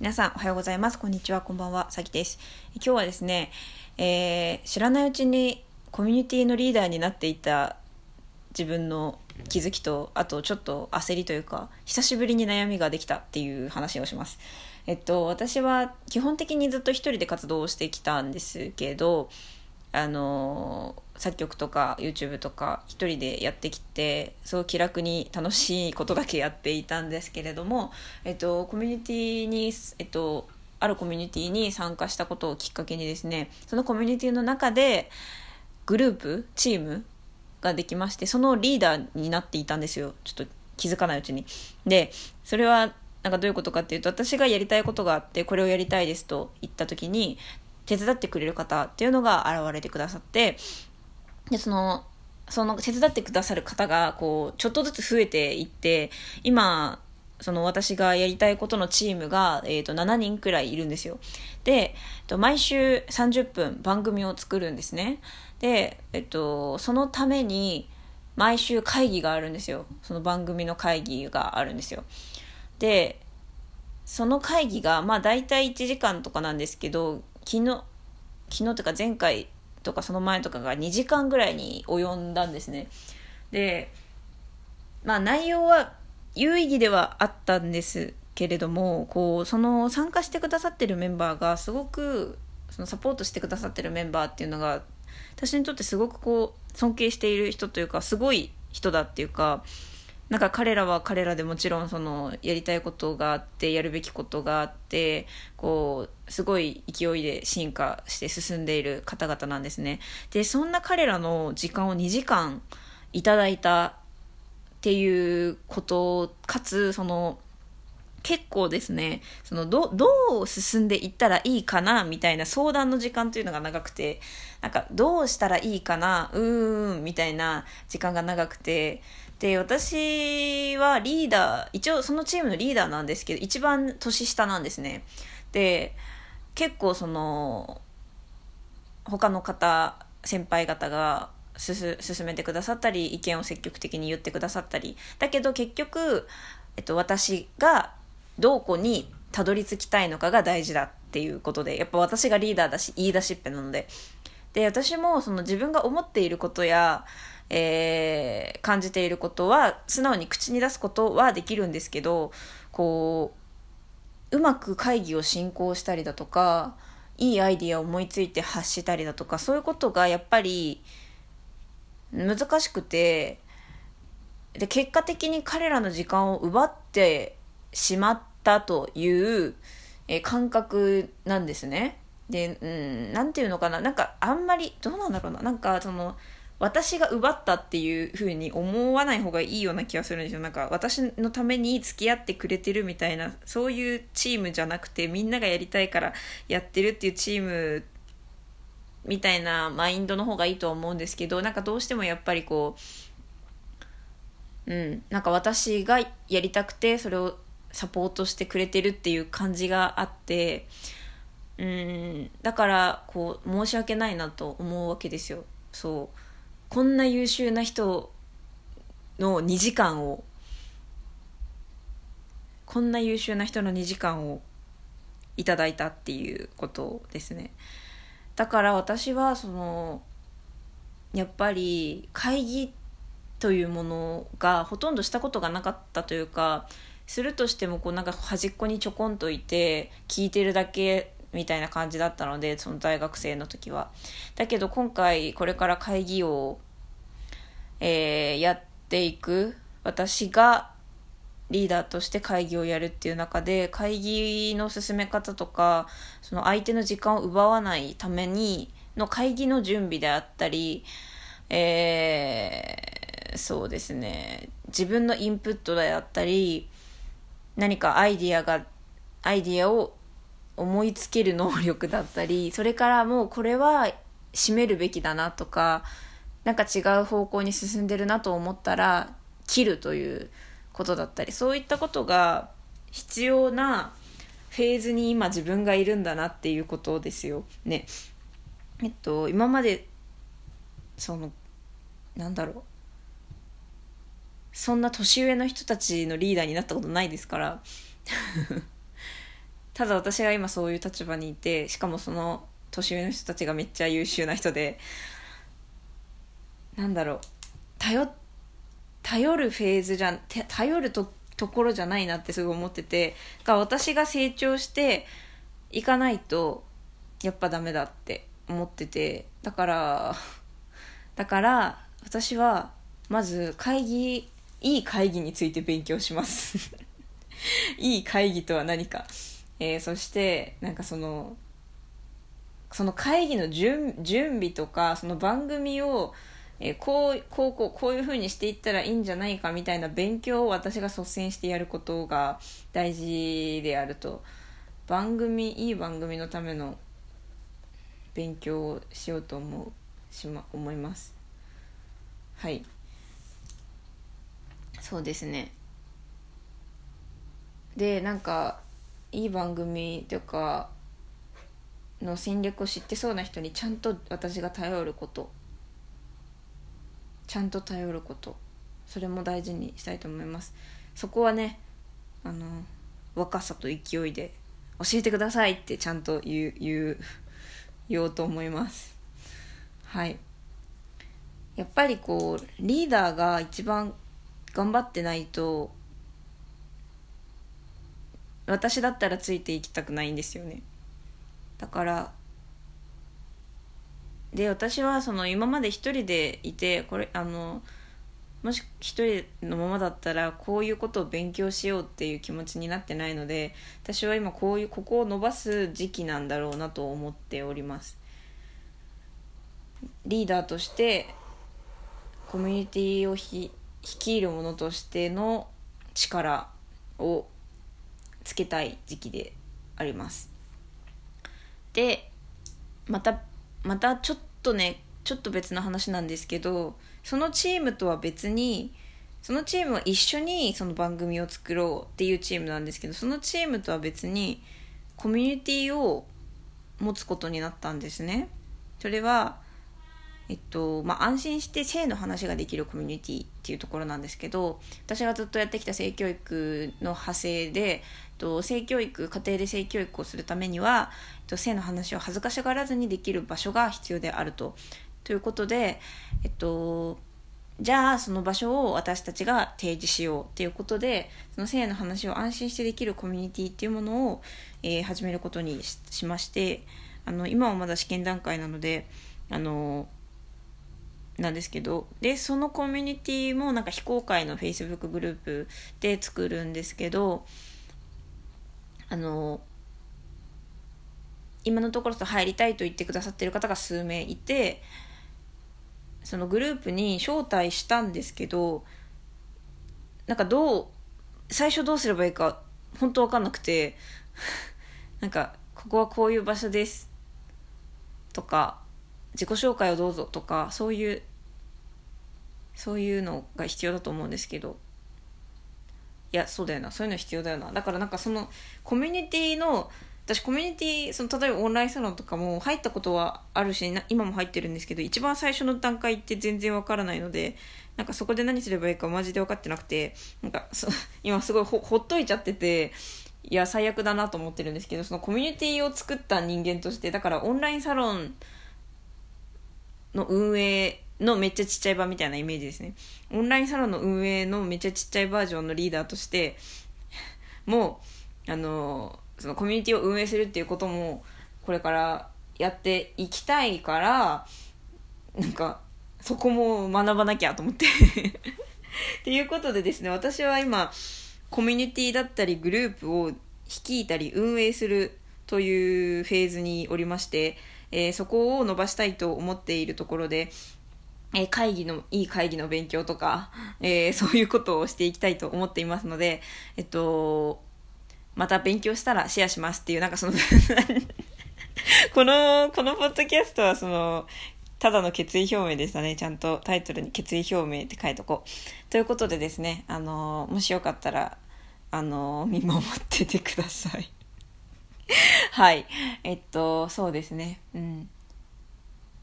皆さんおはようございます。こんにちは。こんばんは。さきです。今日はですね、えー、知らないうちにコミュニティのリーダーになっていた自分の気づきと、あとちょっと焦りというか、久しぶりに悩みができたっていう話をします。えっと、私は基本的にずっと一人で活動をしてきたんですけど、あの作曲とか YouTube とか一人でやってきてそう気楽に楽しいことだけやっていたんですけれども、えっと、コミュニティに、えっと、あるコミュニティに参加したことをきっかけにですねそのコミュニティの中でグループチームができましてそのリーダーになっていたんですよちょっと気づかないうちに。でそれはなんかどういうことかっていうと私がやりたいことがあってこれをやりたいですと言った時に手伝ってくれる方っていうのが現れてくださってでそのその手伝ってくださる方がこうちょっとずつ増えていって今その私がやりたいことのチームが、えー、と7人くらいいるんですよ。で毎週30分番組を作るんですね。で、えっと、そのために毎週会議があるんですよ。その番組の会議があるんですよ。でその会議がまあ大体1時間とかなんですけど昨日昨日というか前回とかその前とかが2時間ぐらいに及んだんですね。でまあ内容は有意義ではあったんですけれどもこうその参加してくださってるメンバーがすごくそのサポートしてくださってるメンバーっていうのが私にとってすごくこう尊敬している人というかすごい人だっていうかなんか彼らは彼らでもちろんそのやりたいことがあってやるべきことがあってこうすごい勢いで進化して進んでいる方々なんですね。でそんな彼らの時間を2時間いただいたっていうことかつその結構ですねそのどう進んでいったらいいかなみたいな相談の時間というのが長くてなんかどうしたらいいかなうーんみたいな時間が長くてで、私はリーダー、一応そのチームのリーダーなんですけど、一番年下なんですね。で、結構その、他の方、先輩方が進めてくださったり、意見を積極的に言ってくださったり、だけど結局、えっと、私がどこにたどり着きたいのかが大事だっていうことで、やっぱ私がリーダーだし、言い出しっぺなので。で、私もその自分が思っていることや、えー、感じていることは素直に口に出すことはできるんですけどこううまく会議を進行したりだとかいいアイディアを思いついて発したりだとかそういうことがやっぱり難しくてで結果的に彼らの時間を奪ってしまったという、えー、感覚なんですね。で、うん、なていうのかななんかあんまりどうなんだろうななんかその私が奪ったっていう風に思わない方がいいような気がするんですよ。なんか私のために付き合ってくれてるみたいなそういうチームじゃなくてみんながやりたいからやってるっていうチームみたいなマインドの方がいいとは思うんですけどなんかどうしてもやっぱりこううんなんか私がやりたくてそれをサポートしてくれてるっていう感じがあってうんだからこう申し訳ないなと思うわけですよ。そう。こんな優秀な人の2時間をこんな優秀な人の2時間をいただいたっていうことですね。だから私はそのやっぱり会議というものがほとんどしたことがなかったというかするとしてもこうなんか端っこにちょこんといて聞いてるだけみたいな感じだったのでその大学生の時は。だけど今回これから会議を、えー、やっていく私がリーダーとして会議をやるっていう中で会議の進め方とかその相手の時間を奪わないためにの会議の準備であったり、えー、そうですね。自分のインプットであったり何かアイディアがアイディアを思いつける能力だったり それからもうこれは閉めるべきだなとかなんか違う方向に進んでるなと思ったら切るということだったりそういったことが必要なフェーズに今自分がいるんだなっていうことですよ。ね。えっと今までそのなんだろうそんな年上の人たちのリーダーになったことないですから ただ私が今そういう立場にいてしかもその年上の人たちがめっちゃ優秀な人でなんだろう頼頼るフェーズじゃん頼るとところじゃないなってすごい思っててが私が成長していかないとやっぱダメだって思っててだからだから私はまず会議いい会議について勉強します。いい会議とは何か、えー、そしてなんかそのその会議の準準備とかその番組を、えー、こうこうこうこういう風にしていったらいいんじゃないかみたいな勉強を私が率先してやることが大事であると。番組いい番組のための勉強をしようと思うしま思います。はい。そうですね。でなんかいい番組とかの戦略を知ってそうな人にちゃんと私が頼ること。ちゃんと頼ること。それも大事にしたいと思います。そこはねあの若さと勢いで教えてくださいってちゃんと言う言う言おうと思います。はい。やっぱりこうリーダーが一番頑張ってないと私だったらついていきたくないんですよね。だからで私はその今まで一人でいてこれあのもし一人のままだったらこういうことを勉強しようっていう気持ちになってないので私は今こういうここを伸ばす時期なんだろうなと思っております。リーダーとしてコミュニティをひ率いる者としての力をつけたい時期であります。でまたまたちょっとねちょっと別の話なんですけどそのチームとは別にそのチームは一緒にその番組を作ろうっていうチームなんですけどそのチームとは別にコミュニティを持つことになったんですね。それはえっとまあ、安心して性の話ができるコミュニティっていうところなんですけど私がずっとやってきた性教育の派生でと性教育家庭で性教育をするためには、えっと、性の話を恥ずかしがらずにできる場所が必要であると。ということで、えっと、じゃあその場所を私たちが提示しようっていうことでその性の話を安心してできるコミュニティっていうものを、えー、始めることにしましてあの今はまだ試験段階なのであのなんですけどでそのコミュニティもなんか非公開の Facebook グループで作るんですけどあの今のところと入りたいと言ってくださってる方が数名いてそのグループに招待したんですけどなんかどう最初どうすればいいか本当分かんなくて なんかここはこういう場所ですとか自己紹介をどうぞとかそういうそういうのが必要だと思うんですけど。いやそうだよな。そういうの必要だよな。だからなんかそのコミュニティの私コミュニティその例えばオンラインサロンとかも入ったことはあるし今も入ってるんですけど一番最初の段階って全然わからないのでなんかそこで何すればいいかマジで分かってなくてなんかそ 今すごいほほっといちゃってていや最悪だなと思ってるんですけどそのコミュニティを作った人間としてだからオンラインサロンの運営のめっちゃちっちゃい版みたいなイメージですね。オンラインサロンの運営のめっちゃちっちゃいバージョンのリーダーとしてもうあのそのコミュニティを運営するっていうこともこれからやっていきたいからなんかそこも学ばなきゃと思って。っていうことでですね私は今コミュニティだったりグループを率いたり運営するというフェーズにおりまして、えー、そこを伸ばしたいと思っているところでえ会議の、いい会議の勉強とか、えー、そういうことをしていきたいと思っていますので、えっと、また勉強したらシェアしますっていう、なんかその この、このポッドキャストはその、ただの決意表明でしたね。ちゃんとタイトルに決意表明って書いとこう。ということでですね、あの、もしよかったら、あの、見守っててください。はい。えっと、そうですね。うん。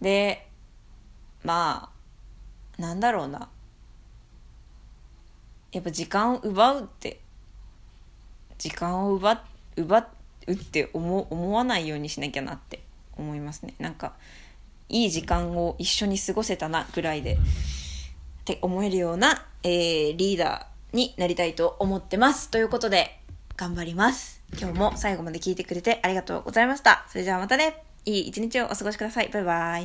で、まあ、なんだろうな。やっぱ時間を奪うって、時間を奪、奪、うって思思わないようにしなきゃなって。思いますね。なんかいい時間を一緒に過ごせたなぐらいで。って思えるような、えー、リーダーになりたいと思ってます。ということで頑張ります。今日も最後まで聞いてくれてありがとうございました。それじゃあまたね。いい一日をお過ごしください。バイバイ。